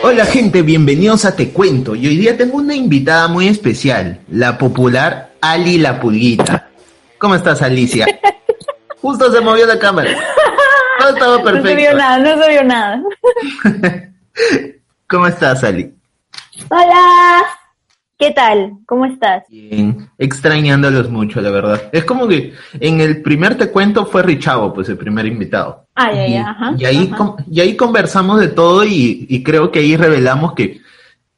Hola gente, bienvenidos a Te Cuento. Y hoy día tengo una invitada muy especial, la popular Ali la Pulguita. ¿Cómo estás, Alicia? Justo se movió la cámara. Todo estaba perfecto. No se vio nada, no se vio nada. ¿Cómo estás, Ali? Hola. ¿Qué tal? ¿Cómo estás? Bien, extrañándolos mucho, la verdad. Es como que en el primer Te Cuento fue Richavo, pues el primer invitado. Ah, ya, y, ya, ajá. y ahí, ajá. y ahí conversamos de todo y, y creo que ahí revelamos que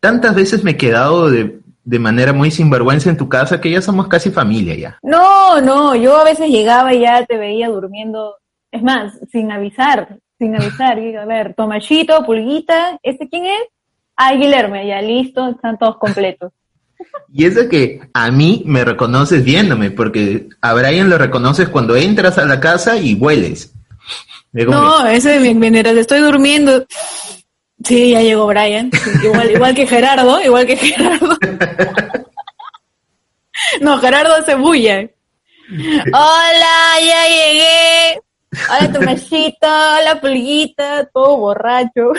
tantas veces me he quedado de, de manera muy sinvergüenza en tu casa que ya somos casi familia ya. No, no, yo a veces llegaba y ya te veía durmiendo. Es más, sin avisar, sin avisar. Y, a ver, Tomachito, Pulguita, ¿este quién es? Ah, Guillermo, ya listo, están todos completos. Y eso que a mí me reconoces viéndome, porque a Brian lo reconoces cuando entras a la casa y hueles. No, ese de mientras estoy durmiendo. Sí, ya llegó Brian. Igual, igual que Gerardo, igual que Gerardo. No, Gerardo hace bulla. Hola, ya llegué. Hola, Tomachito, hola, Pulguita, todo borracho.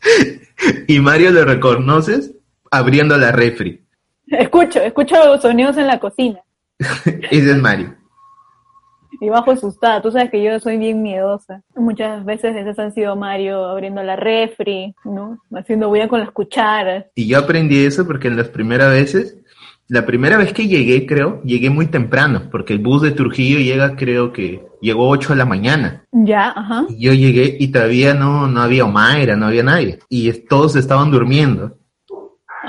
que- y Mario lo reconoces abriendo la refri. Escucho, escucho sonidos en la cocina. Ese es Mario. Y bajo asustada. Tú sabes que yo soy bien miedosa. Muchas veces esas han sido Mario abriendo la refri, ¿no? Haciendo bulla con las cucharas. Y yo aprendí eso porque en las primeras veces, la primera vez que llegué, creo, llegué muy temprano, porque el bus de Trujillo llega, creo que llegó 8 de la mañana. Ya, ajá. Y yo llegué y todavía no, no había Omaira, no había nadie. Y todos estaban durmiendo.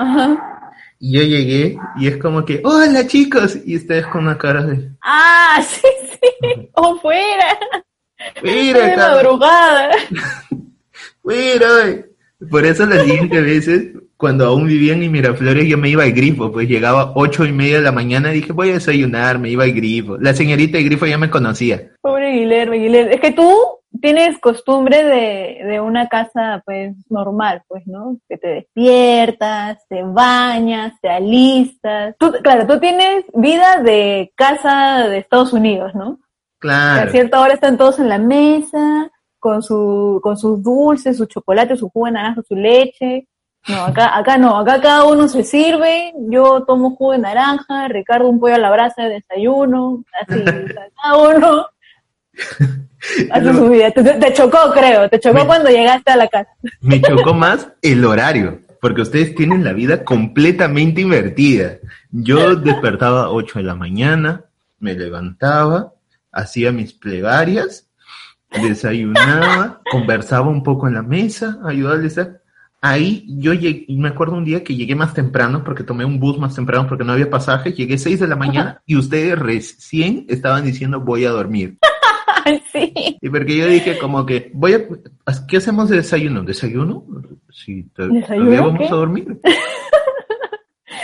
Ajá. Y yo llegué y es como que, hola chicos, y ustedes con una cara de, Ah, sí, sí. O fuera. mira, de madrugada. mira. Por eso las siguientes veces, cuando aún vivía en Miraflores, yo me iba al grifo, pues llegaba ocho y media de la mañana y dije, voy a desayunar, me iba al grifo. La señorita de grifo ya me conocía. Pobre Guillermo, Guillermo. Es que tú tienes costumbre de, de una casa, pues, normal, pues, ¿no? Que te despiertas, te bañas, te alistas. Tú, claro, tú tienes vida de casa de Estados Unidos, ¿no? Que Claro. a cierta hora están todos en la mesa, con su, con sus dulces, su chocolate, su jugo de naranja, su leche. No, acá, acá no, acá cada uno se sirve, yo tomo jugo de naranja, Ricardo un pollo a la brasa de desayuno, así, cada uno te chocó, creo, te chocó Me- cuando llegaste a la casa. Me chocó más el horario, porque ustedes tienen la vida completamente invertida. Yo despertaba a 8 de la mañana, me levantaba, hacía mis plegarias, desayunaba, conversaba un poco en la mesa, ayudarles a... Ahí yo llegué, me acuerdo un día que llegué más temprano, porque tomé un bus más temprano porque no había pasaje, llegué 6 de la mañana y ustedes recién estaban diciendo voy a dormir. Sí. Y porque yo dije como que, voy a, ¿qué hacemos de desayuno? ¿Desayuno? Sí, te- ¿Desayuno vamos qué? a dormir.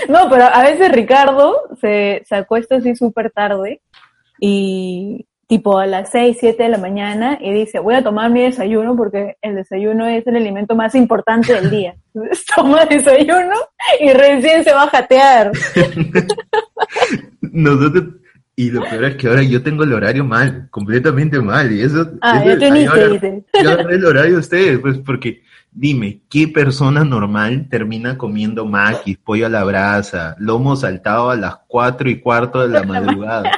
No, pero a veces Ricardo se, se acuesta así súper tarde y tipo a las 6, 7 de la mañana y dice, voy a tomar mi desayuno porque el desayuno es el alimento más importante del día. Entonces toma desayuno y recién se va a jatear. Nosotros, y lo peor es que ahora yo tengo el horario mal, completamente mal, y eso... Ah, eso- ya te uniste, ahora- dice. Yo el horario de ustedes, pues porque, dime, ¿qué persona normal termina comiendo maquis, pollo a la brasa, lomo saltado a las cuatro y cuarto de la madrugada?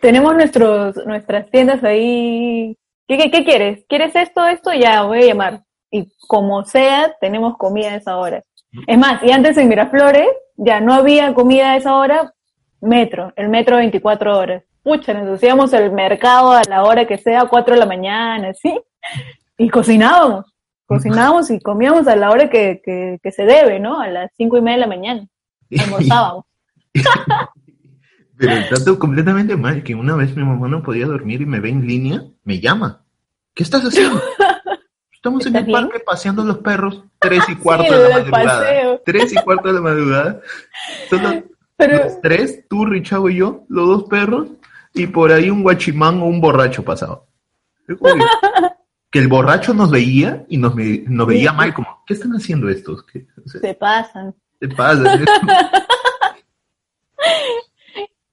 Tenemos nuestros, nuestras tiendas ahí. ¿Qué, qué, qué quieres? ¿Quieres esto, esto? Ya, voy a llamar. Y como sea, tenemos comida a esa hora. Es más, y antes en Miraflores ya no había comida a esa hora, metro, el metro 24 horas. Pucha, nos hacíamos el mercado a la hora que sea, 4 de la mañana, ¿sí? Y cocinábamos, cocinábamos y comíamos a la hora que, que, que se debe, ¿no? A las cinco y media de la mañana. Almorzábamos. Pero está completamente mal que una vez mi mamá no podía dormir y me ve en línea, me llama. ¿Qué estás haciendo? Estamos en el parque paseando los perros, tres y cuarto de la madrugada. Tres y cuarto de la madrugada. Los, tres, tú, Richago y yo, los dos perros, y por ahí un guachimán o un borracho pasado. que el borracho nos veía y nos, nos veía mal, como, ¿qué están haciendo estos? se pasan. Se pasan.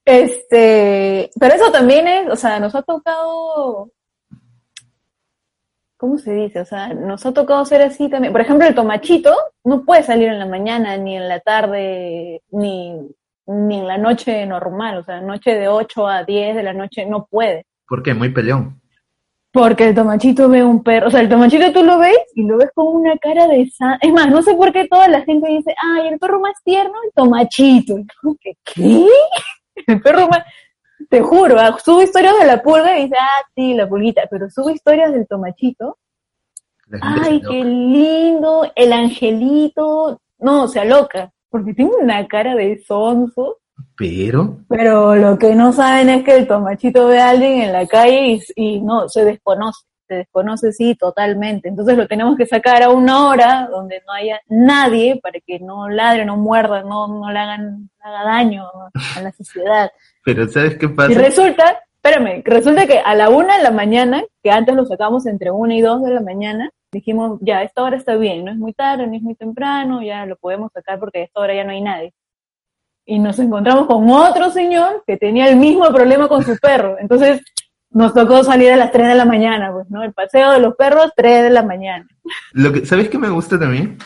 este, pero eso también es, o sea, nos ha tocado ¿cómo se dice? O sea, nos ha tocado ser así también. Por ejemplo, el tomachito no puede salir en la mañana, ni en la tarde, ni, ni en la noche normal. O sea, noche de 8 a 10 de la noche no puede. ¿Por qué? Muy peleón. Porque el tomachito ve un perro, o sea, el tomachito tú lo ves y lo ves con una cara de san... Es más, no sé por qué toda la gente dice, ay, el perro más tierno, el tomachito. ¿Qué? ¿Qué? El perro más... Te juro, ah, subo historias de la pulga y dice, ah, sí, la pulguita, pero subo historias del tomachito. Ay, qué lindo, el angelito. No, se aloca, porque tiene una cara de sonso. Pero. Pero lo que no saben es que el tomachito ve a alguien en la calle y, no, se desconoce, se desconoce, sí, totalmente. Entonces lo tenemos que sacar a una hora donde no haya nadie para que no ladre, no muerda, no, no le hagan, haga daño a la sociedad. Pero ¿sabes qué pasa? Y resulta, espérame, resulta que a la una de la mañana, que antes lo sacamos entre una y dos de la mañana, dijimos, ya, esta hora está bien, no es muy tarde, no es muy temprano, ya lo podemos sacar porque a esta hora ya no hay nadie. Y nos encontramos con otro señor que tenía el mismo problema con su perro. Entonces nos tocó salir a las 3 de la mañana, pues, ¿no? El paseo de los perros, 3 de la mañana. Lo que, ¿Sabes qué me gusta también?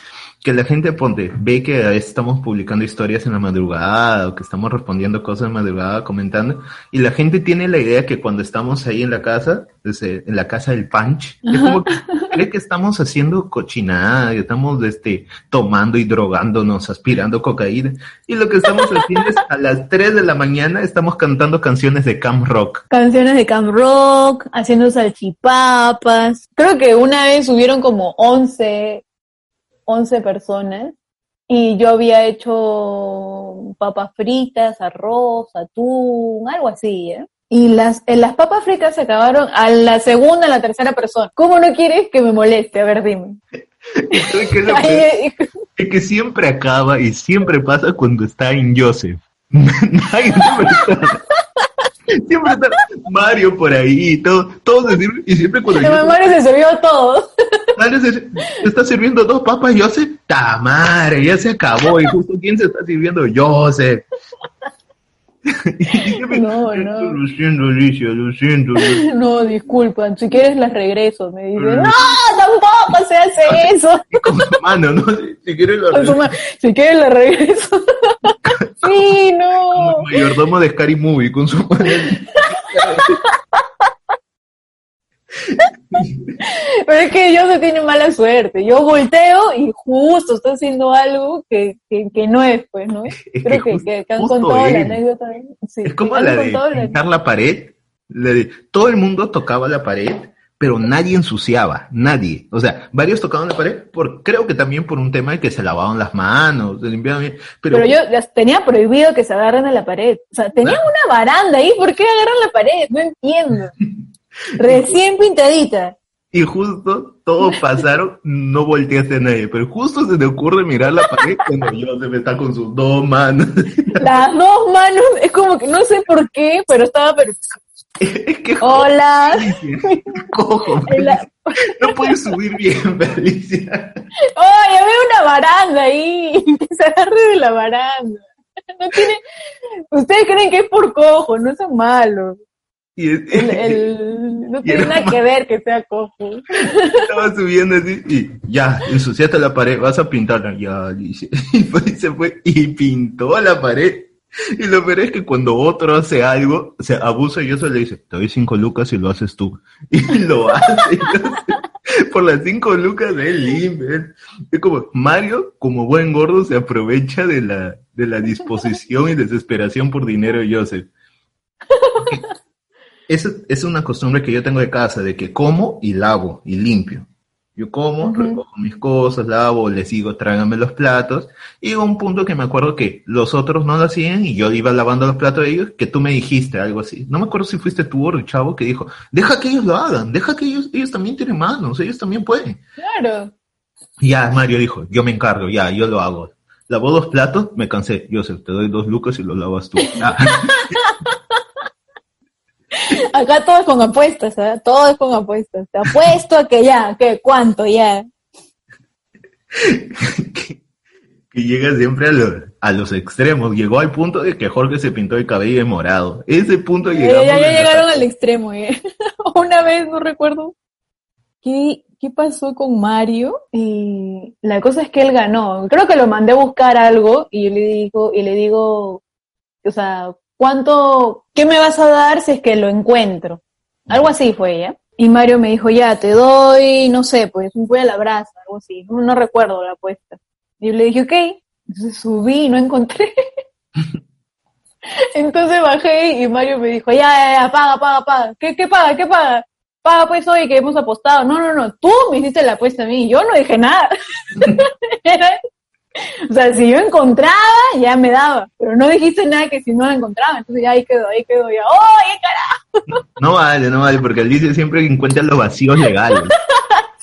Que la gente ponte, ve que estamos publicando historias en la madrugada o que estamos respondiendo cosas en madrugada, comentando, y la gente tiene la idea que cuando estamos ahí en la casa, en la casa del punch, es como que cree que estamos haciendo cochinada, que estamos este, tomando y drogándonos, aspirando cocaína, y lo que estamos haciendo es a las 3 de la mañana estamos cantando canciones de camp rock. Canciones de camp rock, haciendo salchipapas. Creo que una vez subieron como 11 11 personas y yo había hecho papas fritas, arroz, atún, algo así, ¿eh? Y las, en las papas fritas se acabaron a la segunda, a la tercera persona. ¿Cómo no quieres que me moleste? A ver, dime. es, que siempre acaba y siempre pasa cuando está en Joseph. Siempre está Mario por ahí, todo, todo se sirve, y siempre cuando yo... Mario se sirvió todo. Mario se, está sirviendo dos papas, yo sé, tamare, ya se acabó, y justo quién se está sirviendo, yo sé. no, no. Lo siento, Alicia, lo siento. No, disculpan, si quieres las regreso, me dicen, no, tampoco se hace eso. Con su mano, ¿no? Si, quieres la regreso. Si quieres la regreso. Sí, no. Como el mayordomo de Scary Movie, con su mano. Pero es que yo se tiene mala suerte. Yo volteo y justo estoy haciendo algo que, que, no es, pues, ¿no? Creo que, que, han contado la anécdota. es como la de pintar la, pared. todo el mundo tocaba la pared, pero nadie ensuciaba, nadie. O sea, varios tocaban la pared, por, creo que también por un tema de que se lavaban las manos, se limpiaban bien. Pero, yo tenía prohibido que se agarren a la pared. O sea, tenía una baranda ahí, ¿por qué agarran la pared? No entiendo. Recién pintadita. Y justo todos pasaron, no volteaste a nadie, pero justo se te ocurre mirar la pared cuando yo se me está con sus dos manos. Las dos manos, es como que no sé por qué, pero estaba pero Hola. Cojo, No puedes subir bien, Felicia. Oye, veo una baranda ahí. Que se agarre de la baranda. No tiene... Ustedes creen que es por cojo, no son malos. Y el, no tiene nada que ver que sea cojo. Estaba subiendo así y ya, ensuciaste la pared, vas a pintarla. Ya. Y se fue y pintó la pared. Y lo peor es que cuando otro hace algo, se abusa y eso le dice, te doy cinco lucas y lo haces tú. Y lo hace. por las cinco lucas de él Es como, Mario, como buen gordo, se aprovecha de la, de la disposición y desesperación por dinero de Joseph es, es una costumbre que yo tengo de casa, de que como y lavo y limpio. Yo como, recojo mis cosas, lavo, les digo, tráiganme los platos. Y llegó un punto que me acuerdo que los otros no lo hacían y yo iba lavando los platos de ellos, que tú me dijiste algo así. No me acuerdo si fuiste tú o el chavo que dijo, deja que ellos lo hagan, deja que ellos, ellos también tienen manos, ellos también pueden. Claro. Ya, Mario dijo, yo me encargo, ya, yo lo hago. Lavó dos platos, me cansé. Yo sé, te doy dos lucas y lo lavas tú. Acá todo es con apuestas, ¿eh? Todo es con apuestas. Te apuesto a que ya, que cuánto ya. que, que llega siempre a, lo- a los extremos. Llegó al punto de que Jorge se pintó el cabello de morado. Ese punto Ya, llegamos. ya, ya en la- llegaron al extremo, ¿eh? Una vez, no recuerdo. ¿Qué, ¿Qué pasó con Mario? Y la cosa es que él ganó. Creo que lo mandé a buscar algo y yo le digo, y le digo, o sea, ¿cuánto, qué me vas a dar si es que lo encuentro? Algo así fue, ¿ya? Y Mario me dijo, ya, te doy, no sé, pues un pollo a la brasa, algo así. No, recuerdo la apuesta. Y yo le dije, ok. Entonces subí y no encontré. Entonces bajé y Mario me dijo, ya, ya, ya, paga, paga, paga. ¿Qué, qué paga? ¿Qué paga? Paga pues hoy que hemos apostado. No, no, no, tú me hiciste la apuesta a mí. Yo no dije nada. o sea, si yo encontraba, ya me daba. Pero no dijiste nada que si no la encontraba. Entonces ya ahí quedó, ahí quedó. Ya, ¡oye, carajo! No vale, no vale, porque Alicia siempre encuentra los vacíos legales.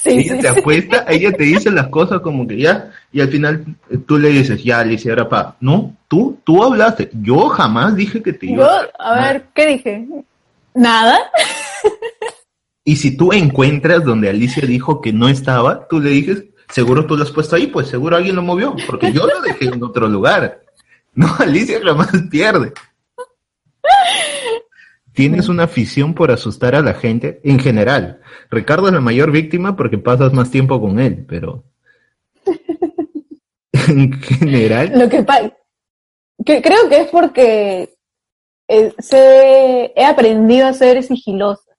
Sí, ella sí, te sí. apuesta, ella te dice las cosas como que ya, y al final eh, tú le dices, ya, Alicia, ahora pa. No, tú, tú hablaste. Yo jamás dije que te iba Yo, a dar a nada. ver, ¿qué dije? Nada. Y si tú encuentras donde Alicia dijo que no estaba, tú le dices, seguro tú lo has puesto ahí, pues seguro alguien lo movió, porque yo lo dejé en otro lugar. No, Alicia jamás pierde. Tienes una afición por asustar a la gente en general. Ricardo es la mayor víctima porque pasas más tiempo con él, pero en general, Lo que pasa, que creo que es porque eh, sé- he aprendido a ser sigilosa.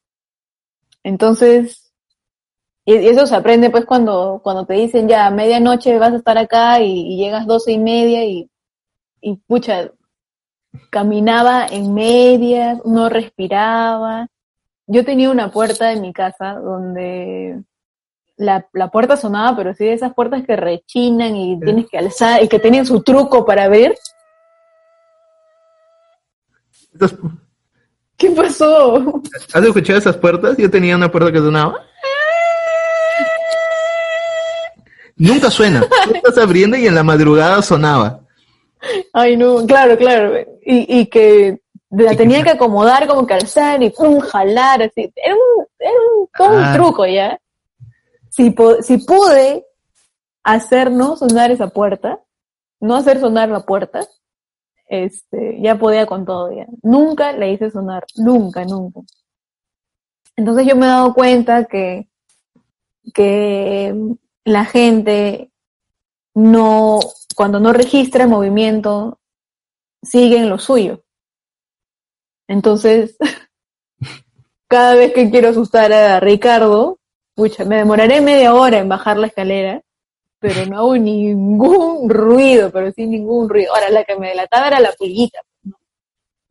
Entonces, y, y eso se aprende pues cuando, cuando te dicen ya a medianoche vas a estar acá y, y llegas doce y media y, y pucha, caminaba en medias, no respiraba. Yo tenía una puerta en mi casa donde la, la puerta sonaba, pero sí de esas puertas que rechinan y tienes que alzar y que tienen su truco para abrir. ¿Qué pasó? ¿has escuchado esas puertas? Yo tenía una puerta que sonaba. Nunca suena. Tú estás abriendo y en la madrugada sonaba. Ay, no, claro, claro. Y, y que la tenía que- acomodar como que alzar y pum, jalar, así. Era un, era un, todo Ah. un truco, ¿ya? Si, po- si pude hacer no sonar esa puerta, no hacer sonar la puerta, este, ya podía con todo, ya. Nunca la hice sonar, nunca, nunca. Entonces yo me he dado cuenta que, que la gente no, cuando no registra el movimiento, sigue en lo suyo. Entonces, cada vez que quiero asustar a Ricardo, me demoraré media hora en bajar la escalera, pero no hago ningún ruido, pero sí ningún ruido. Ahora, la que me delataba era la pulguita.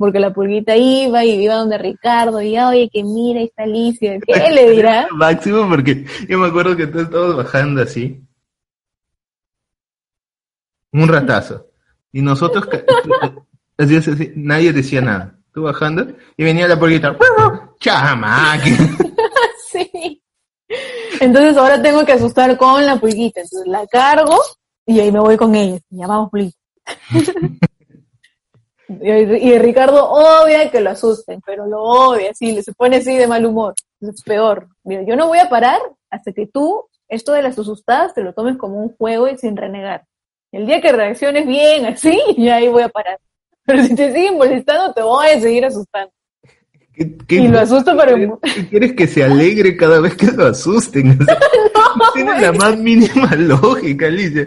Porque la pulguita iba y iba donde Ricardo, y oye, que mira, ahí está Alicia, ¿qué le dirá? Máximo, porque yo me acuerdo que tú estabas bajando así. Un ratazo. Y nosotros, así, así, nadie decía nada. Tú bajando y venía la porquita. ¡Chama! Sí. Entonces ahora tengo que asustar con la pulguita. Entonces la cargo y ahí me voy con ella. Ya vamos, pulguita. Y, Ricardo odia que lo asusten, pero lo así, le se pone así de mal humor. Es peor. Mira, yo no voy a parar hasta que tú, esto de las asustadas, te lo tomes como un juego y sin renegar. El día que reacciones bien, así, y ahí voy a parar. Pero si te siguen molestando, te voy a seguir asustando. ¿Qué- qué- Y lo asusto, pero ¿Qué quieres que se alegre cada vez que lo asusten? O sea, no tiene la más mínima lógica, Alicia.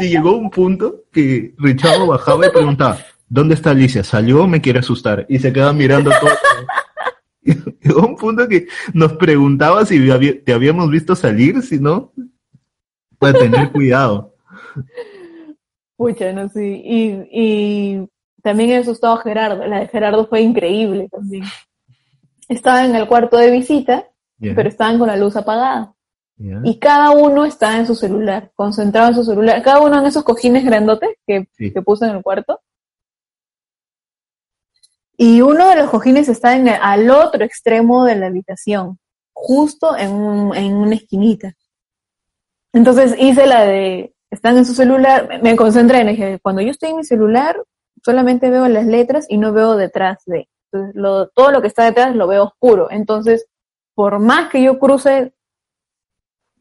Y llegó un punto que Richard bajaba y preguntaba, ¿dónde está Alicia? ¿Salió o me quiere asustar? Y se quedaba mirando todo. Llegó un punto que nos preguntaba si te habíamos visto salir, si no, para tener cuidado. Pucha, no sé. Y, y también he asustado a Gerardo. La de Gerardo fue increíble también. Estaba en el cuarto de visita, pero estaban con la luz apagada. Y cada uno está en su celular, concentrado en su celular, cada uno en esos cojines grandotes que, Sí. que puse en el cuarto. Y uno de los cojines está en el- al otro extremo de la habitación, justo en, un- en una esquinita. Entonces hice la de, están en su celular, me- concentré en, dije, cuando yo estoy en mi celular, solamente veo las letras y no veo detrás de. Entonces, todo lo que está detrás lo veo oscuro. Entonces, por más que yo cruce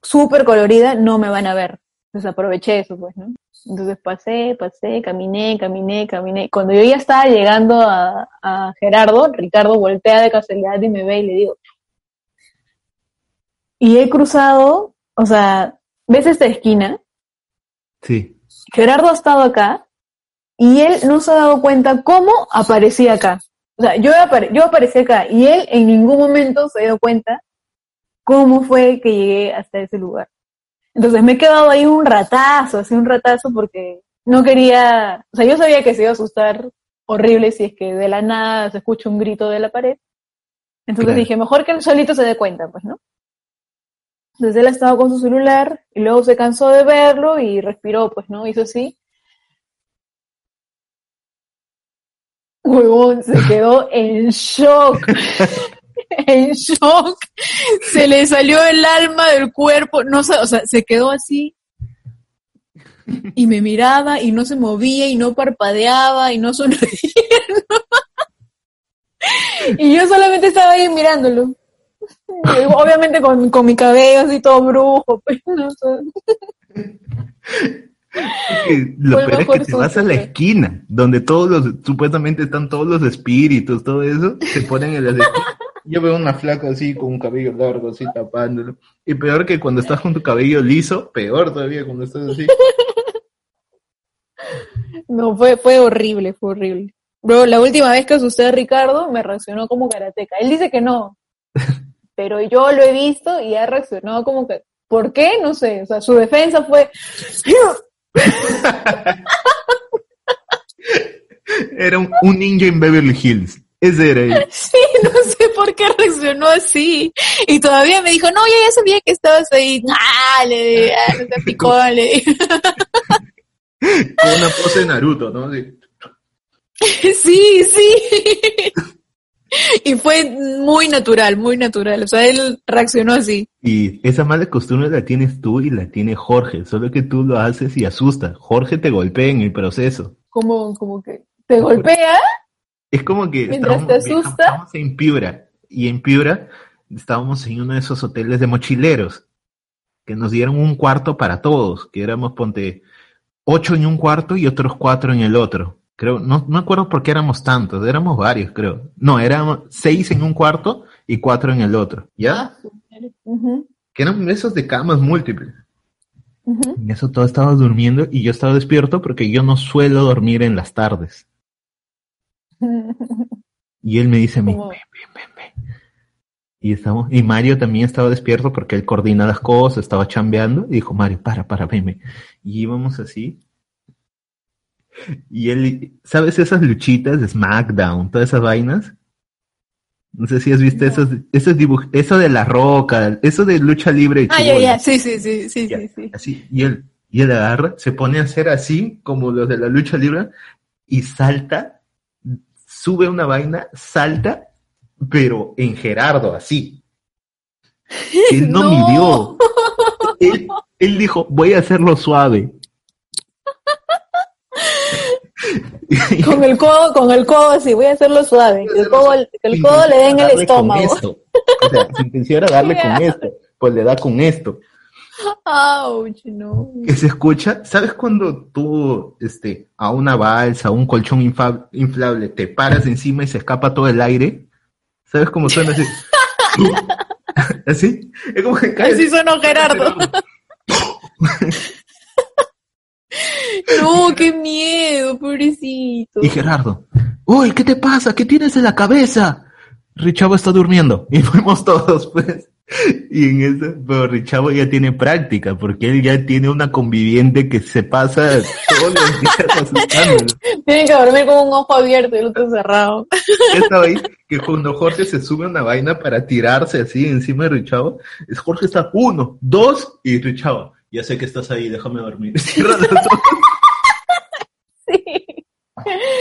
súper colorida, no me van a ver. Entonces aproveché eso, pues, ¿no? Entonces pasé, pasé, caminé, caminé, caminé. Cuando yo ya estaba llegando a, a Gerardo, Ricardo voltea de casualidad y me ve y le digo. Y he cruzado, o sea, ¿ves esta esquina? Sí. Gerardo ha estado acá y él no se ha dado cuenta cómo aparecía acá. O sea, yo, apare- yo aparecí acá y él en ningún momento se dio cuenta cómo fue que llegué hasta ese lugar. Entonces me he quedado ahí un ratazo, así un ratazo porque no quería, o sea, yo sabía que se iba a asustar horrible si es que de la nada se escucha un grito de la pared. Entonces Claro. dije, mejor que él solito se dé cuenta, pues, ¿no? Entonces él estaba con su celular y luego se cansó de verlo y respiró, pues, ¿no? Hizo así. Huevón, se quedó en shock. en shock. Se le salió el alma del cuerpo. No sé, o sea, se quedó así. Y me miraba y no se movía y no parpadeaba y no sonreía. y yo solamente estaba ahí mirándolo. Obviamente con, con mi cabello así todo brujo, pues, no sé. Lo peor es que te vas a la esquina, donde todos los, supuestamente están todos los espíritus, todo eso, se ponen en las esquinas. Yo veo una flaca así con un cabello largo, así tapándolo. Y peor que cuando estás con tu cabello liso, peor todavía cuando estás así. No, fue, fue horrible, fue horrible. Bro, la última vez que asusté a Ricardo me reaccionó como karateca. Él dice que no, pero yo lo he visto y ha reaccionado como que, ¿por qué? No sé, o sea, su defensa fue, Era un, un ninja en Beverly Hills. Ese era él. sí, no sé por qué reaccionó así. Y todavía me dijo, no, yo ya sabía que estabas ahí. Ah, le di, ah, no picón, le. Con una pose de Naruto, ¿no? Así. Sí, sí. Y fue muy natural, muy natural. O sea, él reaccionó así. Y esa mala costumbre la tienes tú y la tiene Jorge, solo que tú lo haces y asusta. Jorge te golpea en el proceso. Como, como que te golpea. Es como que Mientras estábamos, te viajamos- asusta. estábamos en Piura y en Piura estábamos en uno de esos hoteles de mochileros que nos dieron un cuarto para todos, que éramos, ponte, ocho en un cuarto y otros cuatro en el otro. Creo, no, no me acuerdo por qué éramos tantos, éramos varios, creo. No, éramos seis en un cuarto y cuatro en el otro, ¿ya? Ah, Que eran esos de camas múltiples. En eso todo estaba durmiendo y yo estaba despierto porque yo no suelo dormir en las tardes. Y él me dice a mí, ven, ven, ven. Y estamos, y Mario también estaba despierto porque él coordina las cosas, estaba chambeando, y dijo, Mario, para, para, ven, ven. Y íbamos así. Y él, ¿sabes esas luchitas de SmackDown, todas esas vainas? No sé si has visto No. esos, esos dibujos, eso de la roca, eso de lucha libre. Ah, ya, ya, sí, sí, sí, sí, Ya, sí, sí. Así, y él, y él agarra, se pone a hacer así, como los de la lucha libre, y salta, sube una vaina, salta, pero en Gerardo, así. Él no, No. midió. Él, él dijo, voy a hacerlo suave. Con el codo, con el codo así, voy a hacerlo suave. Que el codo, que el codo le dé en el estómago. O sea, su intención era darle con esto, pues le da con esto. Ouch, no. que se escucha, ¿sabes cuando tú este, a una balsa, a un colchón inflable, te paras encima y se escapa todo el aire? ¿Sabes cómo suena así? ¿Así? Es como que caes. Así sonó Gerardo. No, qué miedo, pobrecito. Y Gerardo, uy, ¿qué te pasa? ¿Qué tienes en la cabeza? Richavo está durmiendo. Y fuimos todos, pues. Y en eso, pero Richavo ya tiene práctica, porque él ya tiene una conviviente que se pasa todos los días asustándolo. Tienen que dormir con un ojo abierto y el otro cerrado. Estaba ahí, que cuando Jorge se sube a una vaina para tirarse así encima de Richavo, es Jorge está uno, dos, y Richavo, ya sé que estás ahí, déjame dormir. Cierra los ojos. Sí.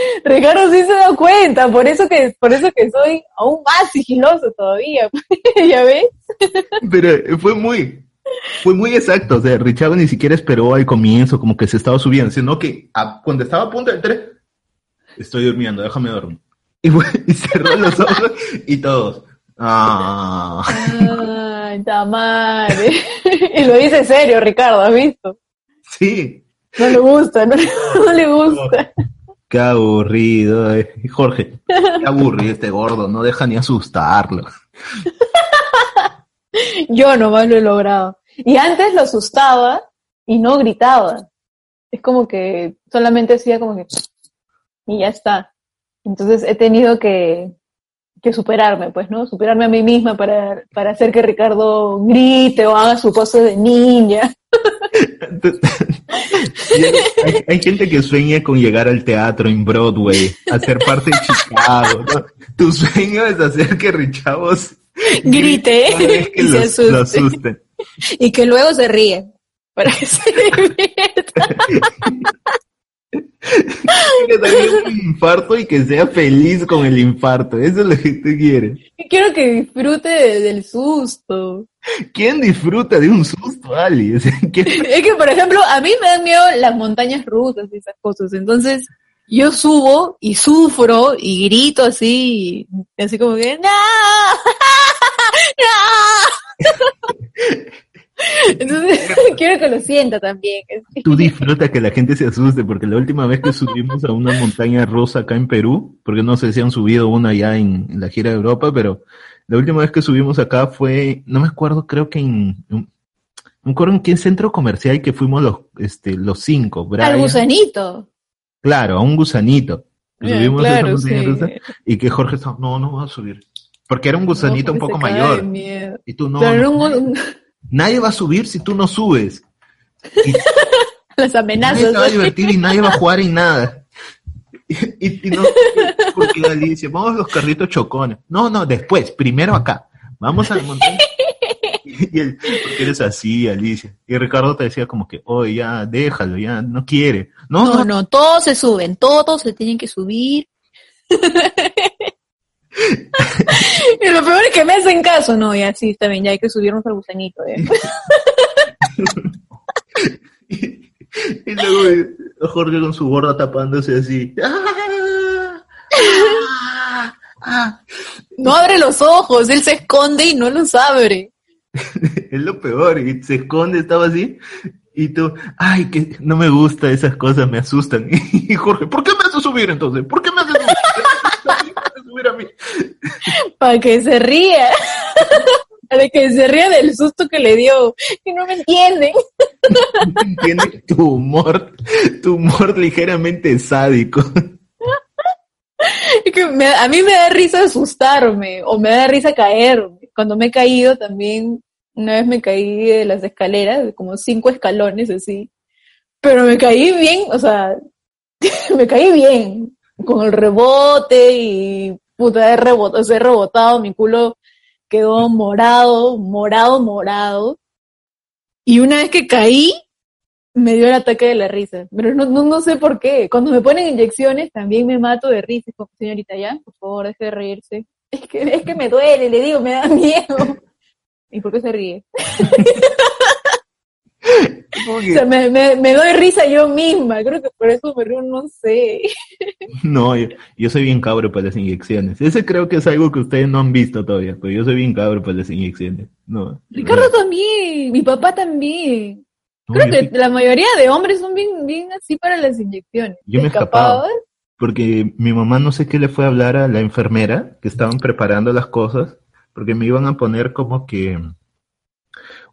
Ricardo sí se da cuenta, por eso que, por eso que soy aún más sigiloso todavía. ¿Ya ves? Pero fue muy, fue muy exacto. O sea, Richavo ni siquiera esperó al comienzo, como que se estaba subiendo, sino que a- cuando estaba a punto del tren, estoy durmiendo, déjame dormir. Y, fue- y cerró los ojos y todos. Ah. Ay, madre. Y lo dice serio, Ricardo, ¿has visto? Sí, No le gusta, no, no le gusta. Qué aburrido. eh. Jorge, qué aburrido este gordo, no deja ni asustarlo. Yo nomás lo he logrado. Y antes lo asustaba y no gritaba. Es como que solamente hacía como que y ya está. Entonces he tenido que, que superarme, pues, ¿no? Superarme a mí misma para, para hacer que Ricardo grite o haga su pose de ninja. Hay, hay gente que sueña con llegar al teatro en Broadway, a ser parte de Chicago. ¿no? Tu sueño es hacer que Richavos Grite y se asuste. lo asusten. Y que luego se ríe. Para que se divierta. Que tenga un infarto y que sea feliz con el infarto. Eso es lo que tú quieres. Quiero que disfrute de- del susto. ¿Quién disfruta de un susto, Ali? O sea, ¿quién- Es que, por ejemplo, a mí me dan miedo las montañas rusas y esas cosas. Entonces, yo subo y sufro y grito así, y así como que, ¡No! ¡No! Entonces, quiero que lo sienta también. Tú disfrutas que la gente se asuste, porque la última vez que subimos a una montaña rusa acá en Perú, porque no sé si han subido una ya en, en la gira de Europa, pero la última vez que subimos acá fue, no me acuerdo, creo que en, en- no me acuerdo en qué centro comercial que fuimos los, este, los cinco, Al Brian, gusanito. claro, a un gusanito. Que subimos a esa claro, montaña sí. rusa y que Jorge estaba, no, no va a subir. Porque era un gusanito No, un poco mayor. miedo. Y tú no, Pero era no, un- un- nadie va a subir si tú no subes. Y las Nadie amenazas. se va a divertir y nadie va a jugar en nada. Y, y- y no, porque Alicia, vamos a los carritos chocones. No, no, después, primero acá. Vamos a la montaña. Y él, porque eres así, Alicia. Y Ricardo te decía como que, oye, ya, déjalo, ya, no quiere. No, No, no, no, todos se suben, todos se tienen que subir. Y lo peor es que me hacen caso. No, ya sí, está bien, ya hay que subirnos al gusanito. ya. Y luego eh, Jorge con su gorra tapándose así. ¡Ah! ¡Ah! ¡Ah! No abre los ojos, él se esconde y no los abre. Es lo peor, y se esconde, estaba así, y tú, ay, que no me gusta esas cosas, me asustan. Y Jorge, ¿por qué me haces subir entonces? ¿Por qué me haces Para que se ría. Para que se ría del susto que le dio. Que no me entienden. No entiende tu humor, tu humor ligeramente sádico. Es que me- a mí me da risa asustarme o me da risa caerme. Cuando me he caído también, una vez me caí de las escaleras, de como cinco escalones así. Pero me caí bien, o sea, me caí bien. Con el rebote y puta, he rebotado, o sea, he rebotado, mi culo quedó morado, morado, morado. Y una vez que caí, me dio el ataque de la risa. Pero no, no, no sé por qué. Cuando me ponen inyecciones también me mato de risa. Señorita, ya, por favor, deje de reírse. Es que, es que me duele, le digo, me da miedo. ¿Y por qué se ríe? O sea, me, me, me doy risa yo misma. Creo que por eso me río, no sé. No, yo, yo soy bien cabro para las inyecciones. Ese creo que es algo que ustedes no han visto todavía, pero yo soy bien cabro para las inyecciones. No, Ricardo también, mi papá también. no, Creo que sí- la mayoría de hombres son bien, bien así para las inyecciones. Yo me ¿Te escapaba. porque mi mamá no sé qué le fue a hablar a la enfermera que estaban preparando las cosas, porque me iban a poner como que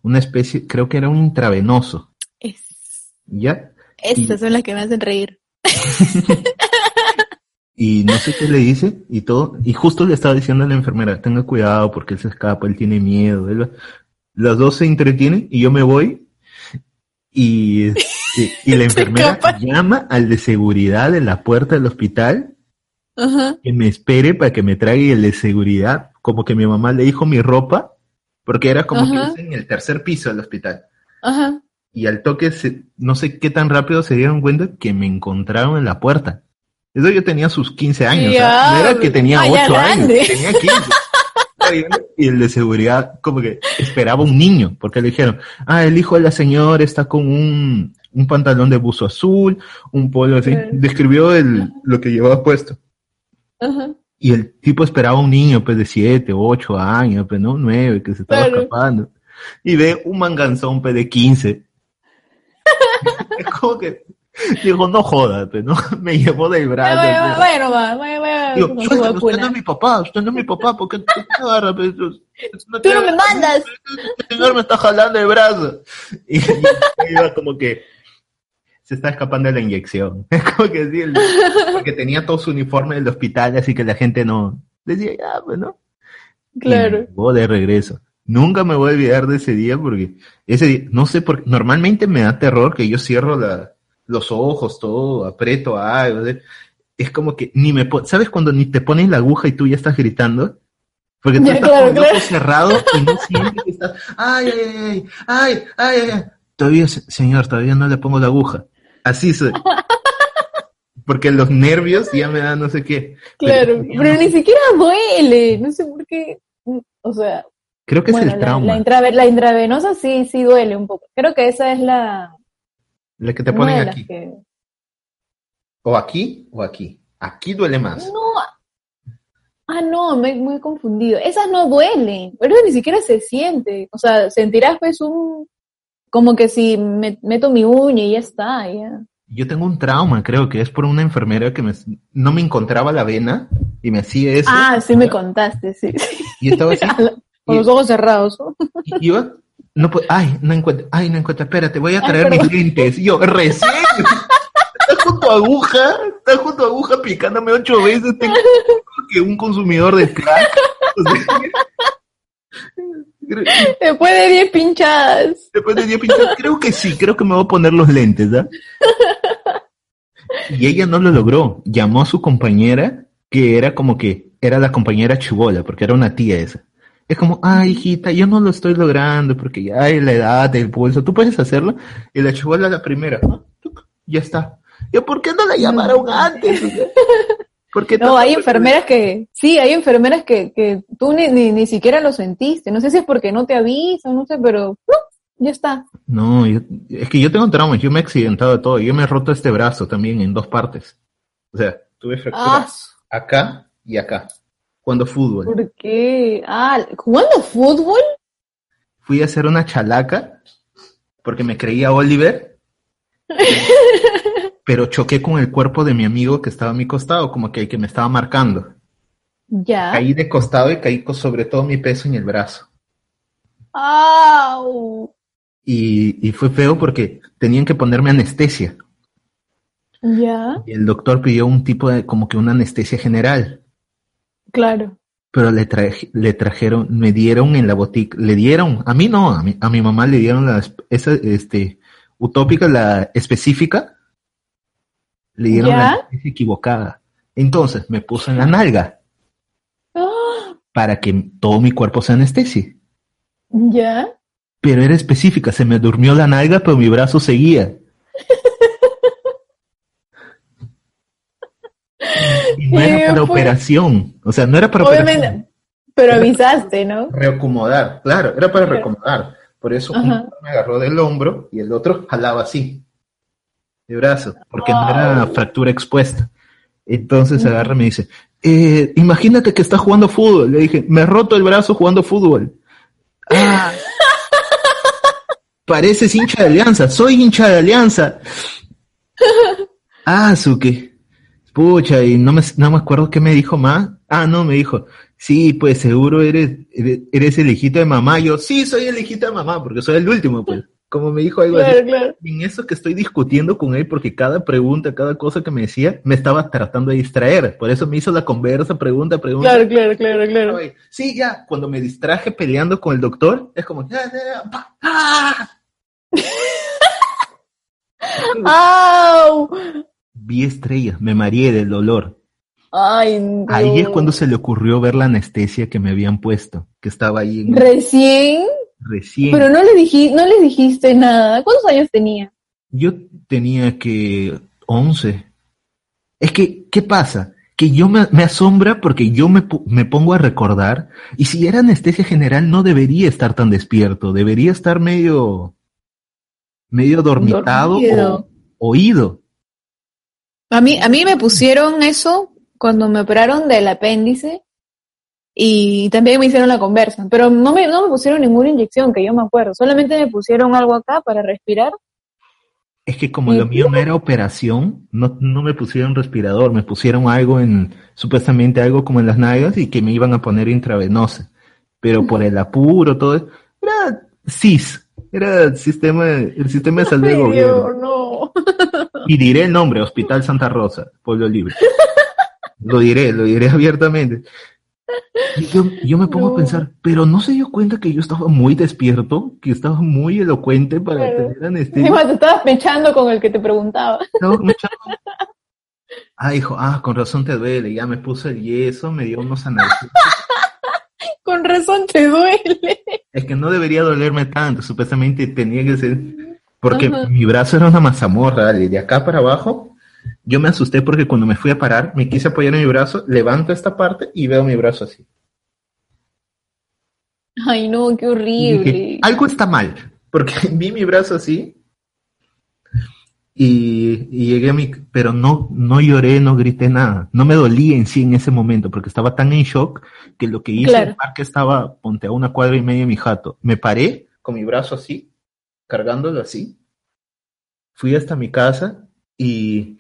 una especie, creo que era un intravenoso, Es- ¿ya? Estas son las que me hacen reír. Y no sé qué le dice y todo. Y justo le estaba diciendo a la enfermera, tenga cuidado porque él se escapa, él tiene miedo. él va-". Las dos se entretienen y yo me voy y, este, y la enfermera llama al de seguridad de la puerta del hospital Ajá. que me espere para que me traiga el de seguridad. Como que mi mamá le dijo mi ropa, porque era como Ajá. que en el tercer piso del hospital. Ajá. Y al toque, se- no sé qué tan rápido se dieron cuenta que me encontraron en la puerta. Eso yo tenía sus 15 años, ¿ah? no era que tenía ah, ya 8 años, tenía 15. Y el de seguridad como que esperaba un niño, porque le dijeron, ah, el hijo de la señora está con un, un pantalón de buzo azul, un polo así. Describió el, lo que llevaba puesto. Ajá. Y el tipo esperaba un niño, pues, de siete, ocho años, pues, ¿no? Nueve, que se estaba Claro. escapando. Y ve un manganzón, pues, de quince. es como que, dijo, no jodas, pues, ¿no? Me llevó del brazo. Vaya, pues. Digo, con su suéltame, usted no es mi papá, usted no es mi papá, ¿por qué tú me agarras, pues? Tú no me mandas. El señor me está jalando el brazo. Y, y iba como que se está escapando de la inyección. Es como que sí, el- porque tenía todo su uniforme del hospital, así que la gente no decía, ya, pues, ¿no? Y Claro. llevó de regreso. Nunca me voy a olvidar de ese día porque ese día, no sé por qué, normalmente me da terror que yo cierro la, los ojos, todo, aprieto algo. ¿sí? Es como que ni me pon- ¿sabes cuando ni te pones la aguja y tú ya estás gritando? Porque tú Ya, estás claro, con el claro. ojo cerrado y no sientes que estás, ay, ay, ay, ay, ay, ay, ay. Todavía, se- señor, todavía no le pongo la aguja. Así soy. Porque los nervios ya me dan no sé qué. Claro, pero ni siquiera duele, no sé por qué. O sea, Creo que bueno, es el la, trauma. la, intrave- la intravenosa sí, sí duele un poco. Creo que esa es la. La que te ponen aquí. que- O aquí o aquí. Aquí duele más. No. Ah, no, me, me he confundido. Esas no duelen, pero ni siquiera se siente. O sea, sentirás pues un. Como que si me, meto mi uña y ya está, ya. Yo tengo un trauma, creo que es por una enfermera que me, no me encontraba la vena y me hacía eso. Ah, sí me contaste, sí. sí. Y estaba así. Con los ojos cerrados. ¿no? Y yo, no puedo, ay, no encuentro, ay, no encuentro, espérate, voy a Ay, traer mis lentes. Y yo, recién, está junto a aguja, está junto a aguja picándome ocho veces, tengo que un consumidor de crack. O sea, Después de 10 pinchadas. Después de 10 pinchadas, creo que sí, creo que me voy a poner los lentes, ¿ah? Y ella no lo logró. Llamó a su compañera, que era como que era la compañera chivola, porque era una tía esa. Es como, ay, hijita, yo no lo estoy logrando porque ya hay la edad, el pulso, tú puedes hacerlo. Y la chivola la primera. Tuc, ya está. Yo, ¿por qué no la llamaron antes? ¿Por qué No, hay enfermeras que, sí, hay enfermeras que, que tú ni, ni, ni siquiera lo sentiste. No sé si es porque no te avisan, no sé, pero ya está. No, yo- es que yo tengo traumas, yo me he accidentado de todo, yo me he roto este brazo también en dos partes. O sea, tuve fractura Ah, acá y acá, cuando fútbol. ¿por qué? Ah, ¿jugando fútbol? Fui a hacer una chalaca porque me creía Oliver, pero choqué con el cuerpo de mi amigo que estaba a mi costado, como que el que me estaba marcando. Ya. Caí de costado y caí con sobre todo mi peso en el brazo. ¡Au! Y, y fue feo porque tenían que ponerme anestesia. Ya, Y el doctor pidió un tipo de, como que una anestesia general. claro. pero le, traje- le trajeron, me dieron en la botica, le dieron, a mí no, a mi, a mi mamá le dieron la, es- esa, este, utópica, la específica, le dieron ¿Ya? la anestesia equivocada. Entonces me puso en la nalga Ah, para que todo mi cuerpo se anestesie. Ya. Pero era específica, se me durmió la nalga, pero mi brazo seguía. Y no era ¿Qué para fue? operación, o sea, no era para operación. Obviamente, pero avisaste, ¿no? reacomodar, claro, era para reacomodar. Por eso Ajá. uno me agarró del hombro y el otro jalaba así, de brazo, porque no era fractura expuesta. Entonces agarra y me dice, eh, imagínate que estás jugando fútbol. Le dije, me he roto el brazo jugando fútbol. Ah, pareces hincha de alianza, soy hincha de alianza. Ah, Suki. Pucha, y no me, no me acuerdo qué me dijo más. Ah, no, me dijo, sí, pues seguro eres, eres, eres el hijito de mamá. Yo, sí, soy el hijito de mamá, porque soy el último, pues. Como me dijo algo Claro, así. claro. En eso que estoy discutiendo con él, porque cada pregunta, cada cosa que me decía, me estaba tratando de distraer. Por eso me hizo la conversa, pregunta, pregunta. Claro, claro, claro, claro. Sí, ya, cuando me distraje peleando con el doctor, es como, ya, ya, ya, pa, ¡ah! ¡Au! Vi estrellas, me mareé del dolor. Ay, no. Ahí es cuando se le ocurrió ver la anestesia que me habían puesto, que estaba ahí en Recién, recién. pero no le, diji, no le dijiste nada. ¿Cuántos años tenía? Yo tenía que 11. Es que, ¿qué pasa? Que yo me, me asombra porque yo me, me pongo a recordar, y si era anestesia general no debería estar tan despierto, debería estar medio, medio dormitado Dormido. o oído. A mí, a mí me pusieron eso cuando me operaron del apéndice y también me hicieron la conversa, pero no me, no me pusieron ninguna inyección, que yo me acuerdo, solamente me pusieron algo acá para respirar. Es que como lo mío no era operación, no, no me pusieron respirador, me pusieron algo en, supuestamente algo como en las nalgas y que me iban a poner intravenosa. Pero por el apuro, todo, era CIS, era el sistema, el sistema de salud del gobierno. No. Y diré el nombre, Hospital Santa Rosa, Pueblo Libre. Lo diré, lo diré abiertamente. Y yo, yo me pongo No. a pensar, pero no se dio cuenta que yo estaba muy despierto, que estaba muy elocuente para Claro. tener anestesia. Te estabas pechando con el que te preguntaba. Estaba. Ah, dijo, ah, con razón te duele. Ya me puso el yeso, me dio unos analgésicos. Con razón te duele. Es que no debería dolerme tanto, supuestamente tenía que ser. Porque Ajá. mi brazo era una mazamorra, de acá para abajo. Yo me asusté porque cuando me fui a parar, me quise apoyar en mi brazo, levanto esta parte y veo mi brazo así. Ay, no, qué horrible. dije, algo está mal, porque vi mi brazo así y, y llegué a mi... Pero no, no lloré, no grité nada. No me dolía en sí en ese momento, porque estaba tan en shock que lo que hice Claro. el parque estaba, ponte a una cuadra y media de mi jato. Me paré con mi brazo así, cargándolo así. Fui hasta mi casa y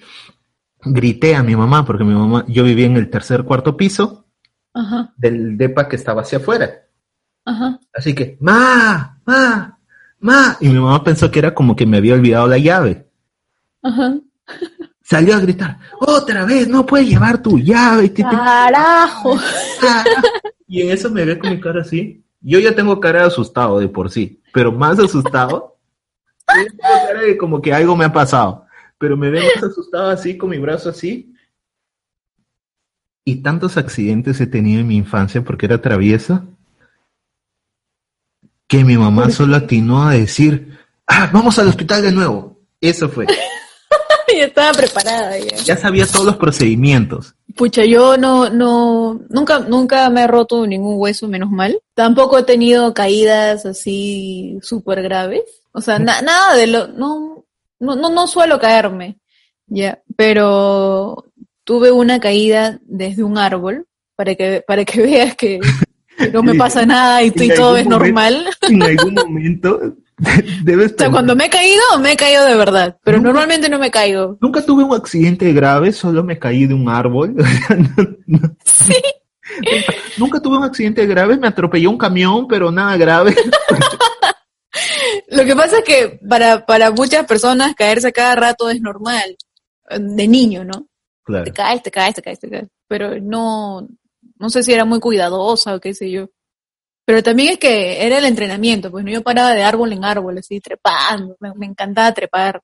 grité a mi mamá, porque mi mamá, yo vivía en el tercer, cuarto piso Ajá, del depa que estaba hacia afuera. ajá. Así que, ma, ma, ma. Y mi mamá pensó que era como que me había olvidado la llave. Ajá. Salió a gritar, otra vez, no puedes llevar tu llave. Carajo. ah". Y en eso me ve con mi cara así. Yo ya tengo cara de asustado de por sí, pero más asustado. Tengo cara de como que algo me ha pasado. Pero me ve más asustado así, con mi brazo así. Y tantos accidentes he tenido en mi infancia porque era traviesa, que mi mamá ¿Por solo atinó a decir, ah, vamos al hospital de nuevo. Eso fue. Ya estaba preparada ya. Ya sabía todos los procedimientos. Pucha, yo no, no, nunca, nunca me he roto ningún hueso, menos mal. Tampoco he tenido caídas así súper graves. O sea, na- nada de lo, no, no, no, no suelo caerme, ya, pero tuve una caída desde un árbol para que, para que veas que no me pasa nada y, y todo es momento- normal. En algún momento debes O sea, cuando me he caído, me he caído de verdad, pero Nunca- normalmente no me caigo. Nunca tuve un accidente grave, solo me caí de un árbol. No, no. Nunca tuve un accidente grave, me atropelló un camión, pero nada grave. Lo que pasa es que para, para muchas personas caerse cada rato es normal, de niño, ¿no? Claro. Te caes, te caes, te caes, te caes. Pero no, no sé si era muy cuidadosa o qué sé yo. Pero también es que era el entrenamiento, pues no yo paraba de árbol en árbol, así trepando, me, me encantaba trepar.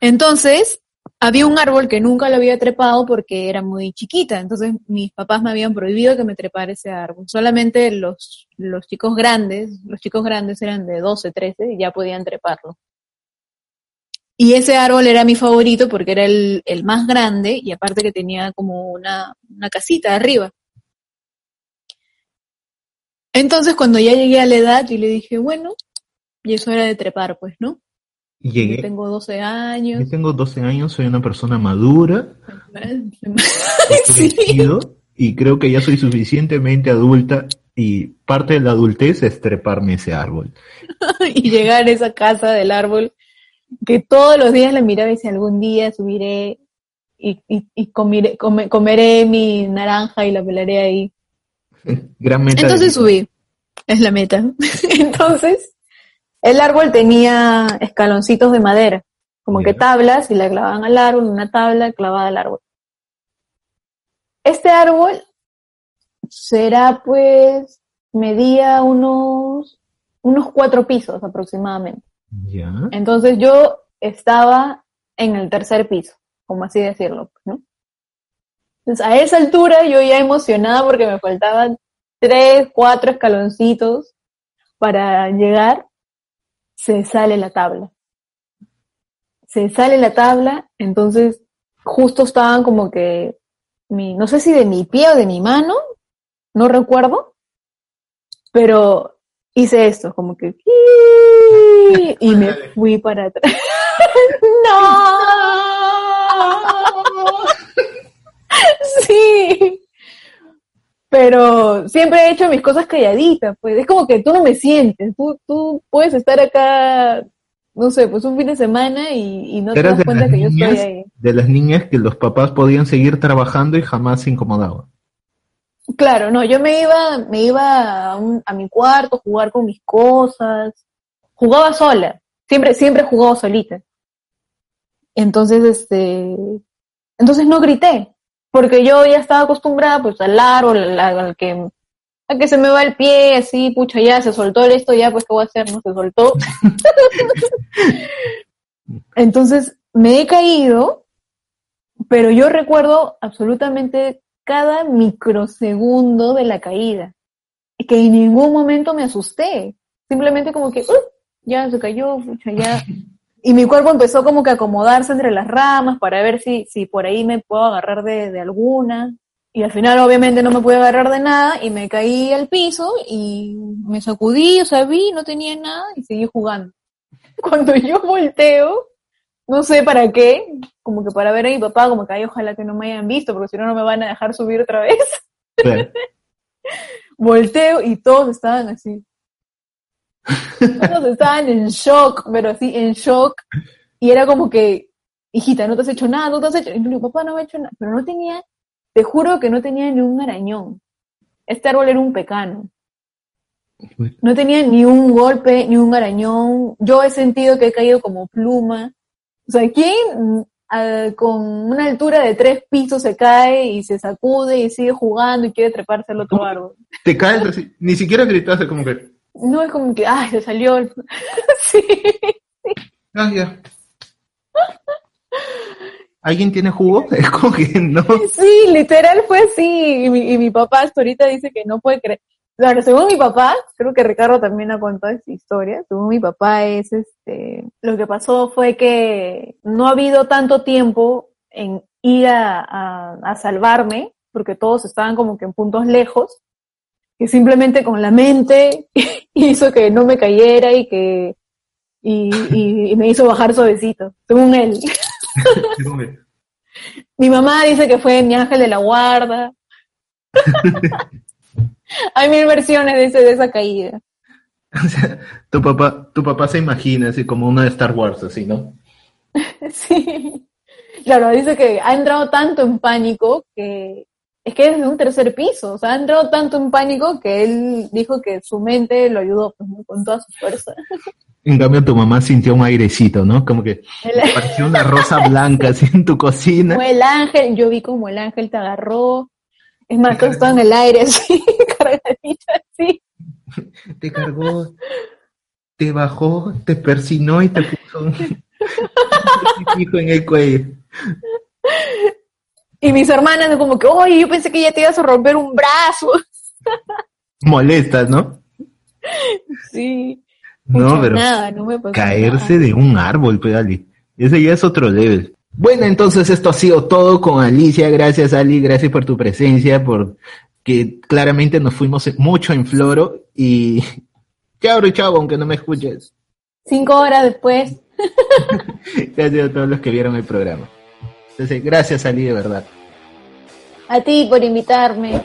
Entonces, había un árbol que nunca lo había trepado porque era muy chiquita, entonces mis papás me habían prohibido que me trepara ese árbol. Solamente los, los chicos grandes, los chicos grandes eran de 12, 13, y ya podían treparlo. Y ese árbol era mi favorito porque era el, el más grande y aparte que tenía como una, una casita arriba. Entonces cuando ya llegué a la edad y le dije, bueno, y eso era de trepar, pues, ¿no? Yo tengo 12 años. Yo tengo 12 años, soy una persona madura, Sí. y creo que ya soy suficientemente adulta y parte de la adultez es treparme ese árbol. y llegar a esa casa del árbol que todos los días la miraba y decía, algún día subiré y, y, y comiré- come- comeré mi naranja y la pelaré ahí. Gran meta. Entonces subí, es la meta. Entonces El árbol tenía escaloncitos de madera, como que tablas, y la clavaban al árbol, una tabla clavada al árbol. Este árbol será pues, medía unos, unos cuatro pisos aproximadamente. Ya. Entonces yo estaba en el tercer piso, como así decirlo, ¿no? Entonces a esa altura yo ya emocionada porque me faltaban tres, cuatro escaloncitos para llegar, se sale la tabla. Se sale la tabla, entonces justo estaban como que, mi, no sé si de mi pie o de mi mano, no recuerdo, pero hice esto, como que y me fui para atrás. ¡No! Sí. Pero siempre he hecho mis cosas calladitas, pues es como que tú no me sientes, tú, tú puedes estar acá, no sé, pues un fin de semana y, y no te das cuenta que yo estoy ahí. de las niñas que los papás podían seguir trabajando y jamás se incomodaban. Claro, no, yo me iba, me iba a, un- a mi cuarto a jugar con mis cosas, jugaba sola, siempre, siempre he jugado solita. Entonces, este, entonces no grité, porque yo ya estaba acostumbrada pues al árbol, al, al que, a que se me va el pie, así, pucha, ya se soltó esto, ya pues qué voy a hacer, no se soltó. Entonces me he caído, pero yo recuerdo absolutamente cada microsegundo de la caída. Y que en ningún momento me asusté. Simplemente como que, "Uh, ya se cayó, pucha, ya. Y mi cuerpo empezó como que a acomodarse entre las ramas para ver si, si por ahí me puedo agarrar de, de alguna. Y al final obviamente no me pude agarrar de nada y me caí al piso y me sacudí, o sea, vi, no tenía nada y seguí jugando. Cuando yo volteo, no sé para qué, como que para ver a mi papá, como que ay, ojalá que no me hayan visto, porque si no, no me van a dejar subir otra vez. Claro. Volteo y todos estaban así. Todos estaban en shock, pero así, en shock. Y era como que, hijita, no te has hecho nada, no te has hecho. Y yo digo, papá, no me ha hecho nada. Pero no tenía, te juro que no tenía ni un arañón. Este árbol era un pecano. No tenía ni un golpe, ni un arañón. Yo he sentido que he caído como pluma. O sea, ¿quién ah, con una altura de tres pisos se cae y se sacude y sigue jugando y quiere treparse al otro árbol? Te caes así, ni siquiera gritaste como que, No es como que, ay, se salió. sí. ya. ¿Alguien tiene jugo? Es como que no. Sí, literal fue así. Y mi, y mi papá hasta ahorita dice que no puede creer. Claro, según mi papá, creo que Ricardo también ha contado esta historia. Según mi papá es este, lo que pasó fue que no ha habido tanto tiempo en ir a, a, a salvarme, porque todos estaban como que en puntos lejos, que simplemente con la mente hizo que no me cayera y que y, y- y me hizo bajar suavecito, según él. Mi mamá dice que fue mi ángel de la guarda. Hay mil versiones de, ese, de esa caída. o sea, tu papá, tu papá se imagina así como uno de Star Wars, así, ¿no? Sí. Claro, dice que ha entrado tanto en pánico que es que es de un tercer piso. O sea, ha entrado tanto en pánico que él dijo que su mente lo ayudó pues, con toda su fuerza. En cambio, tu mamá sintió un airecito, ¿no? Como que Él- parecía una rosa blanca así en tu cocina. Fue el ángel, yo vi como el ángel te agarró. Es más, todo estaba en el aire así, cargadito así. Te cargó, te bajó, te persinó y te puso un pico en el cuello. Y mis hermanas como que, oye, yo pensé que ya te ibas a romper un brazo. Molestas, ¿no? Sí. No, pero nada, no me pasó caerse nada. de un árbol, pues, Ali. Ese ya es otro level. Bueno, entonces esto ha sido todo con Alicia. Gracias, Ali. Gracias por tu presencia, por que claramente nos fuimos mucho en floro. Y chao, chao, aunque no me escuches. Cinco horas después. Gracias a todos los que vieron el programa. Entonces, gracias, Ali, de verdad. A ti por invitarme.